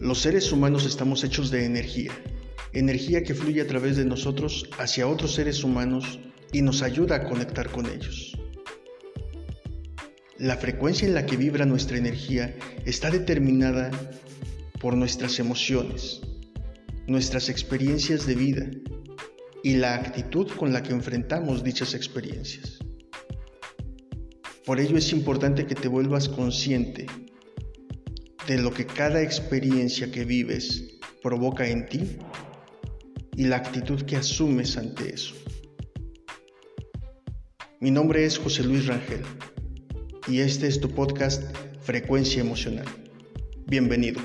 Los seres humanos estamos hechos de energía, energía que fluye a través de nosotros hacia otros seres humanos y nos ayuda a conectar con ellos. La frecuencia en la que vibra nuestra energía está determinada por nuestras emociones, nuestras experiencias de vida y la actitud con la que enfrentamos dichas experiencias. Por ello es importante que te vuelvas consciente de lo que cada experiencia que vives provoca en ti y la actitud que asumes ante eso. Mi nombre es José Luis Rangel y este es tu podcast Frecuencia Emocional. Bienvenido.